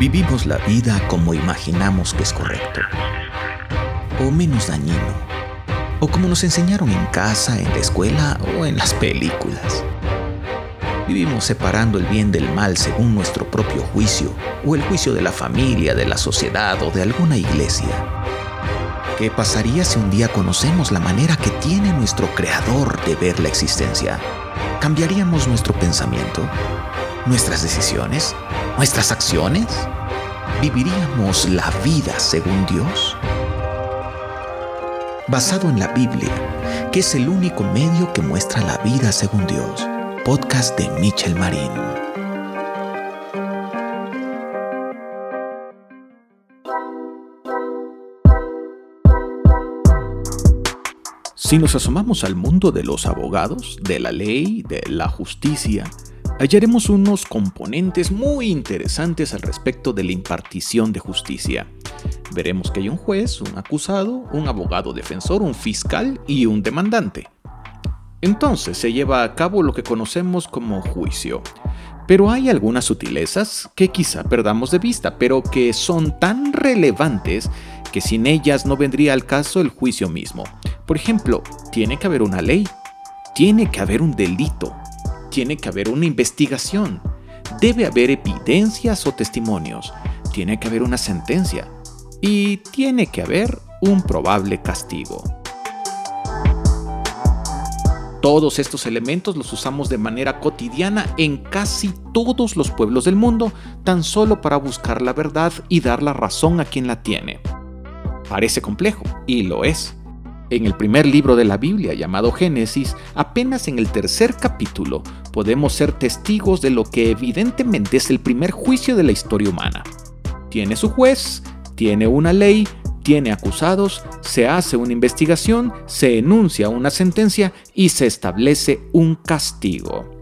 Vivimos la vida como imaginamos que es correcto, o menos dañino, o como nos enseñaron en casa, en la escuela o en las películas. Vivimos separando el bien del mal según nuestro propio juicio, o el juicio de la familia, de la sociedad o de alguna iglesia. ¿Qué pasaría si un día conocemos la manera que tiene nuestro Creador de ver la existencia? ¿Cambiaríamos nuestro pensamiento? ¿Nuestras decisiones? ¿Nuestras acciones? ¿Viviríamos la vida según Dios? Basado en la Biblia, que es el único medio que muestra la vida según Dios. Podcast de Michel Marín. Si nos asomamos al mundo de los abogados, de la ley, de la justicia, hallaremos unos componentes muy interesantes al respecto de la impartición de justicia. Veremos que hay un juez, un acusado, un abogado defensor, un fiscal y un demandante. Entonces se lleva a cabo lo que conocemos como juicio. Pero hay algunas sutilezas que quizá perdamos de vista, pero que son tan relevantes que sin ellas no vendría al caso el juicio mismo. Por ejemplo, tiene que haber una ley, tiene que haber un delito, tiene que haber una investigación, debe haber evidencias o testimonios, tiene que haber una sentencia y tiene que haber un probable castigo. Todos estos elementos los usamos de manera cotidiana en casi todos los pueblos del mundo, tan solo para buscar la verdad y dar la razón a quien la tiene. Parece complejo, y lo es. En el primer libro de la Biblia, llamado Génesis, apenas en el tercer capítulo, podemos ser testigos de lo que evidentemente es el primer juicio de la historia humana. Tiene su juez, tiene una ley, tiene acusados, se hace una investigación, se enuncia una sentencia y se establece un castigo.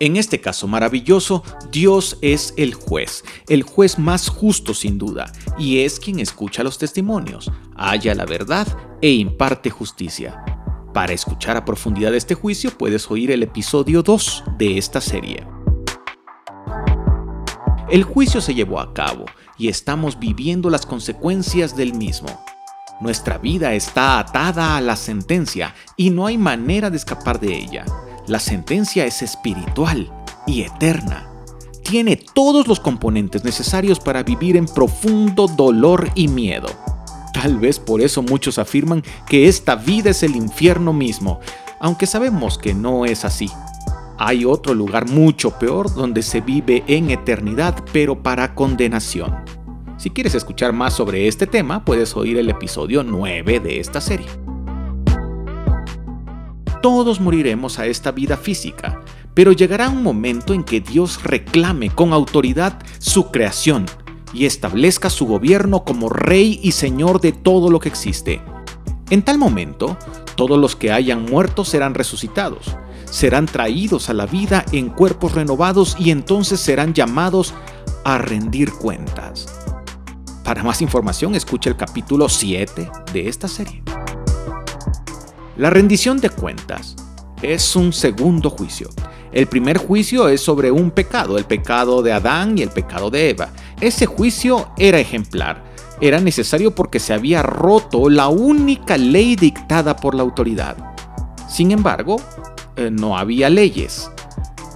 En este caso maravilloso, Dios es el juez, el juez más justo sin duda, y es quien escucha los testimonios, halla la verdad e imparte justicia. Para escuchar a profundidad este juicio puedes oír el episodio 2 de esta serie. El juicio se llevó a cabo y estamos viviendo las consecuencias del mismo. Nuestra vida está atada a la sentencia y no hay manera de escapar de ella. La sentencia es espiritual y eterna. Tiene todos los componentes necesarios para vivir en profundo dolor y miedo. Tal vez por eso muchos afirman que esta vida es el infierno mismo, aunque sabemos que no es así. Hay otro lugar mucho peor donde se vive en eternidad, pero para condenación. Si quieres escuchar más sobre este tema, puedes oír el episodio 9 de esta serie. Todos moriremos a esta vida física, pero llegará un momento en que Dios reclame con autoridad su creación y establezca su gobierno como rey y señor de todo lo que existe. En tal momento, todos los que hayan muerto serán resucitados, serán traídos a la vida en cuerpos renovados y entonces serán llamados a rendir cuentas. Para más información, escuche el capítulo 7 de esta serie. La rendición de cuentas es un segundo juicio. El primer juicio es sobre un pecado, el pecado de Adán y el pecado de Eva. Ese juicio era ejemplar. Era necesario porque se había roto la única ley dictada por la autoridad. Sin embargo, eh, no había leyes.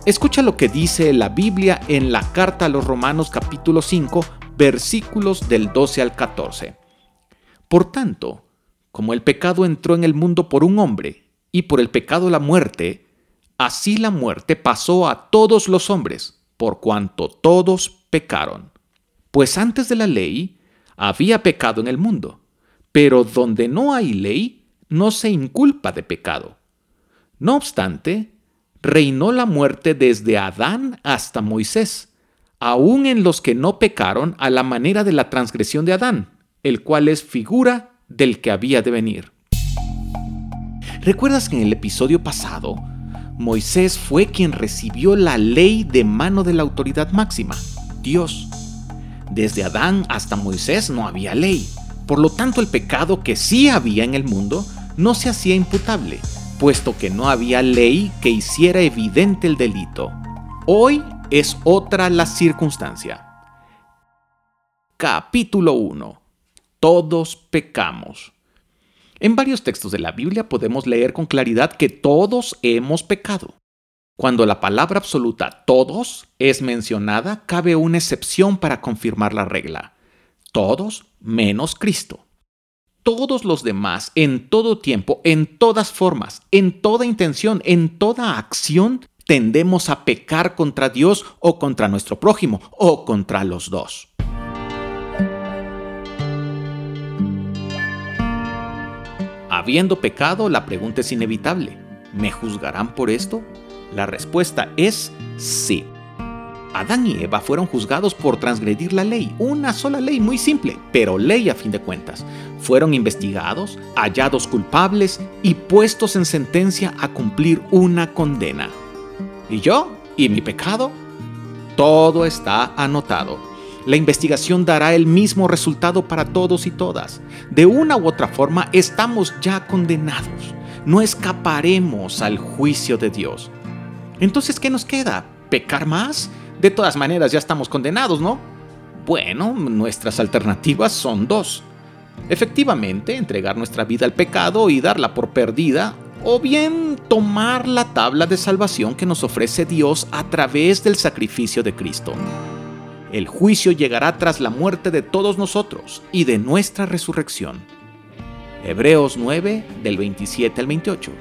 Escucha lo que dice la Biblia en la carta a los Romanos capítulo 5, versículos del 12 al 14. Por tanto, como el pecado entró en el mundo por un hombre, y por el pecado la muerte, así la muerte pasó a todos los hombres, por cuanto todos pecaron. Pues antes de la ley había pecado en el mundo, pero donde no hay ley, no se inculpa de pecado. No obstante, reinó la muerte desde Adán hasta Moisés, aun en los que no pecaron a la manera de la transgresión de Adán, el cual es figura del que había de venir. ¿Recuerdas que en el episodio pasado, Moisés fue quien recibió la ley de mano de la autoridad máxima, Dios? Desde Adán hasta Moisés no había ley, por lo tanto el pecado que sí había en el mundo no se hacía imputable, puesto que no había ley que hiciera evidente el delito. Hoy es otra la circunstancia. Capítulo 1. Todos pecamos. En varios textos de la Biblia podemos leer con claridad que todos hemos pecado. Cuando la palabra absoluta todos es mencionada, cabe una excepción para confirmar la regla. Todos menos Cristo. Todos los demás, en todo tiempo, en todas formas, en toda intención, en toda acción, tendemos a pecar contra Dios o contra nuestro prójimo o contra los dos. Habiendo pecado, la pregunta es inevitable. ¿Me juzgarán por esto? La respuesta es sí. Adán y Eva fueron juzgados por transgredir la ley, una sola ley muy simple, pero ley a fin de cuentas. Fueron investigados, hallados culpables y puestos en sentencia a cumplir una condena. ¿Y yo? ¿Y mi pecado? Todo está anotado. La investigación dará el mismo resultado para todos y todas. De una u otra forma estamos ya condenados. No escaparemos al juicio de Dios. Entonces, ¿qué nos queda? ¿Pecar más? De todas maneras, ya estamos condenados, ¿no? Bueno, nuestras alternativas son dos. Efectivamente, entregar nuestra vida al pecado y darla por perdida, o bien tomar la tabla de salvación que nos ofrece Dios a través del sacrificio de Cristo. El juicio llegará tras la muerte de todos nosotros y de nuestra resurrección. Hebreos 9 del 27 al 28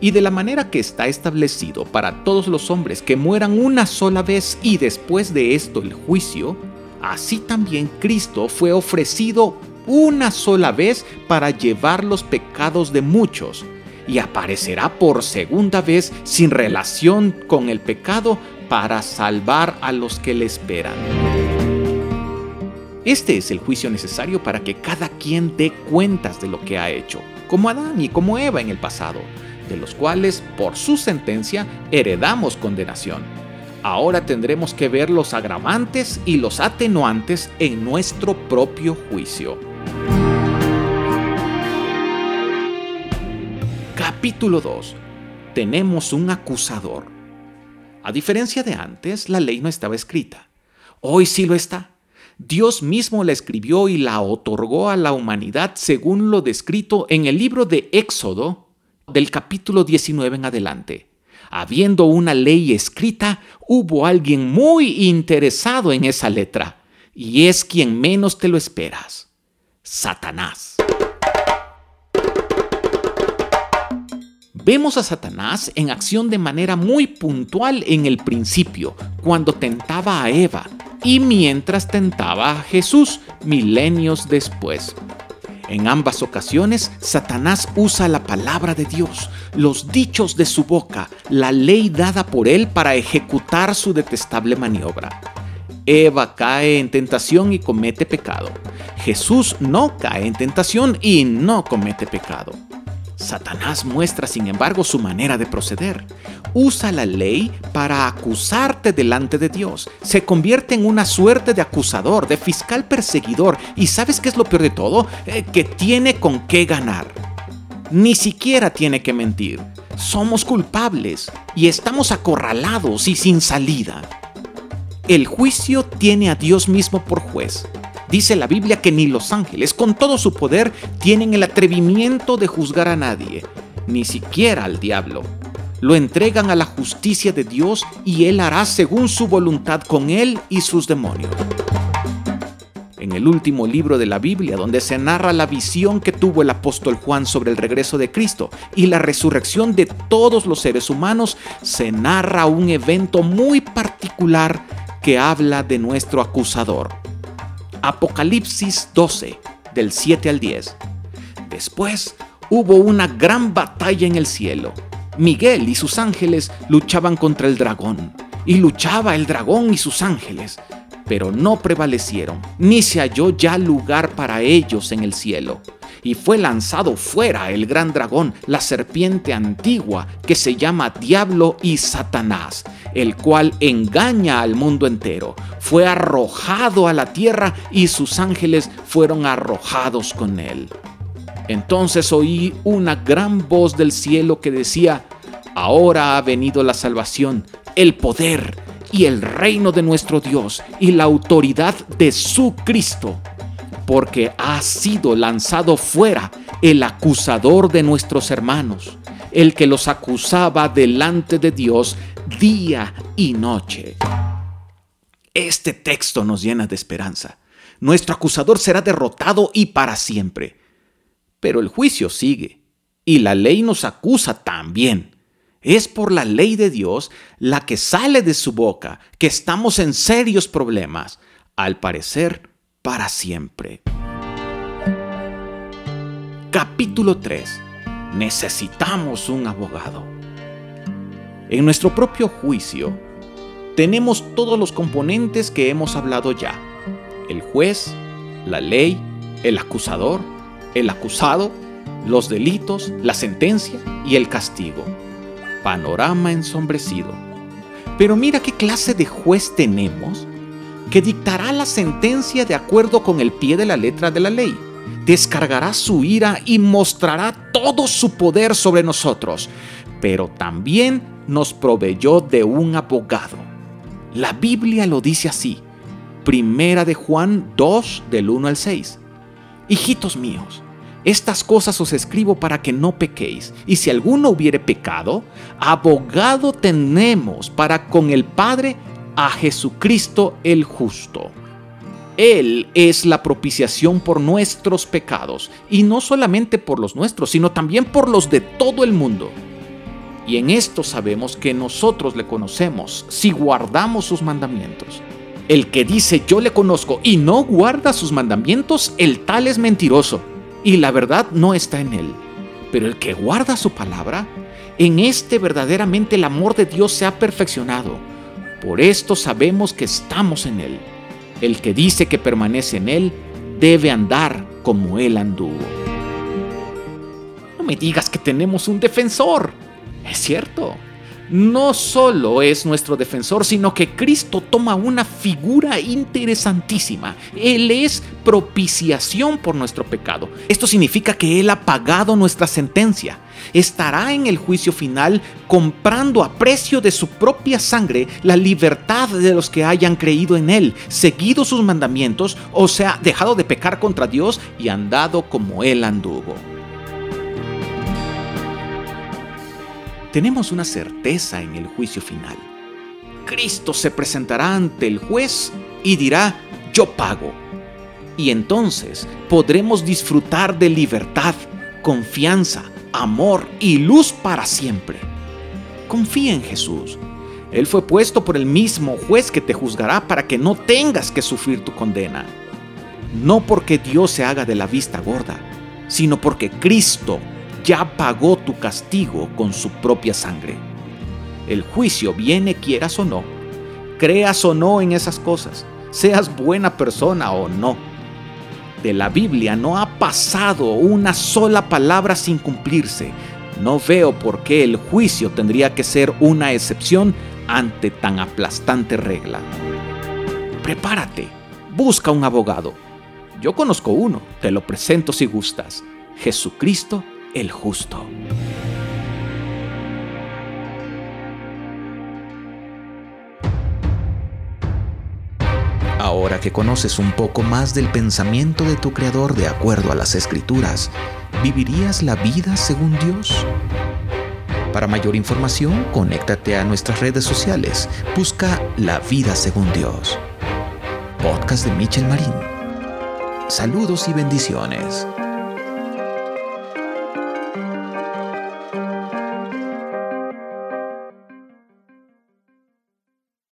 y de la manera que está establecido para todos los hombres que mueran una sola vez y después de esto el juicio, así también Cristo fue ofrecido una sola vez para llevar los pecados de muchos y aparecerá por segunda vez sin relación con el pecado para salvar a los que le esperan. Este es el juicio necesario para que cada quien dé cuentas de lo que ha hecho, como Adán y como Eva en el pasado de los cuales, por su sentencia, heredamos condenación. Ahora tendremos que ver los agravantes y los atenuantes en nuestro propio juicio. Capítulo 2. Tenemos un acusador. A diferencia de antes, la ley no estaba escrita. Hoy sí lo está. Dios mismo la escribió y la otorgó a la humanidad según lo descrito en el libro de Éxodo, del capítulo 19 en adelante. Habiendo una ley escrita, hubo alguien muy interesado en esa letra, y es quien menos te lo esperas, Satanás. Vemos a Satanás en acción de manera muy puntual en el principio, cuando tentaba a Eva, y mientras tentaba a Jesús milenios después. En ambas ocasiones, Satanás usa la palabra de Dios, los dichos de su boca, la ley dada por él para ejecutar su detestable maniobra. Eva cae en tentación y comete pecado. Jesús no cae en tentación y no comete pecado. Satanás muestra, sin embargo, su manera de proceder. Usa la ley para acusarte delante de Dios. Se convierte en una suerte de acusador, de fiscal perseguidor. ¿Y sabes qué es lo peor de todo? Eh, que tiene con qué ganar. Ni siquiera tiene que mentir. Somos culpables y estamos acorralados y sin salida. El juicio tiene a Dios mismo por juez. Dice la Biblia que ni los ángeles, con todo su poder, tienen el atrevimiento de juzgar a nadie, ni siquiera al diablo. Lo entregan a la justicia de Dios y Él hará según su voluntad con Él y sus demonios. En el último libro de la Biblia, donde se narra la visión que tuvo el apóstol Juan sobre el regreso de Cristo y la resurrección de todos los seres humanos, se narra un evento muy particular que habla de nuestro acusador, Apocalipsis 12, del 7 al 10. Después hubo una gran batalla en el cielo. Miguel y sus ángeles luchaban contra el dragón, y luchaba el dragón y sus ángeles, pero no prevalecieron, ni se halló ya lugar para ellos en el cielo y fue lanzado fuera el gran dragón, la serpiente antigua, que se llama Diablo y Satanás, el cual engaña al mundo entero. Fue arrojado a la tierra y sus ángeles fueron arrojados con él. Entonces oí una gran voz del cielo que decía, Ahora ha venido la salvación, el poder y el reino de nuestro Dios y la autoridad de su Cristo, porque ha sido lanzado fuera el acusador de nuestros hermanos, el que los acusaba delante de Dios día y noche. Este texto nos llena de esperanza. Nuestro acusador será derrotado y para siempre. Pero el juicio sigue, y la ley nos acusa también. Es por la ley de Dios la que sale de su boca que estamos en serios problemas, al parecer para siempre. Capítulo 3. Necesitamos un abogado. En nuestro propio juicio, tenemos todos los componentes que hemos hablado ya. El juez, la ley, el acusador, el acusado, los delitos, la sentencia y el castigo panorama ensombrecido. Pero mira qué clase de juez tenemos que dictará la sentencia de acuerdo con el pie de la letra de la ley. Descargará su ira y mostrará todo su poder sobre nosotros, pero también nos proveyó de un abogado. La Biblia lo dice así. Primera de Juan 2 del 1 al 6. Hijitos míos, estas cosas os escribo para que no pequéis. Y si alguno hubiere pecado, abogado tenemos para con el Padre a Jesucristo el justo. Él es la propiciación por nuestros pecados, y no solamente por los nuestros, sino también por los de todo el mundo. Y en esto sabemos que nosotros le conocemos si guardamos sus mandamientos. El que dice yo le conozco y no guarda sus mandamientos, el tal es mentiroso y la verdad no está en él. Pero el que guarda su palabra, en este verdaderamente el amor de Dios se ha perfeccionado. Por esto sabemos que estamos en él. El que dice que permanece en él debe andar como él anduvo. No me digas que tenemos un defensor. Es cierto, no solo es nuestro defensor, sino que Cristo toma una figura interesantísima. Él es propiciación por nuestro pecado. Esto significa que Él ha pagado nuestra sentencia. Estará en el juicio final comprando a precio de su propia sangre la libertad de los que hayan creído en Él, seguido sus mandamientos, o sea, dejado de pecar contra Dios y andado como Él anduvo. tenemos una certeza en el juicio final. Cristo se presentará ante el juez y dirá, yo pago. Y entonces podremos disfrutar de libertad, confianza, amor y luz para siempre. Confía en Jesús. Él fue puesto por el mismo juez que te juzgará para que no tengas que sufrir tu condena. No porque Dios se haga de la vista gorda, sino porque Cristo ya pagó tu castigo con su propia sangre. El juicio viene quieras o no, creas o no en esas cosas, seas buena persona o no. De la Biblia no pasado una sola palabra sin cumplirse. No veo por qué el juicio tendría que ser una excepción ante tan aplastante regla. Prepárate, busca un abogado. Yo conozco uno, te lo presento si gustas. Jesucristo el justo. Ahora que conoces un poco más del pensamiento de tu Creador de acuerdo a las Escrituras, ¿vivirías la vida según Dios? Para mayor información, conéctate a nuestras redes sociales. Busca La Vida Según Dios. Podcast de Michel Marín. Saludos y bendiciones.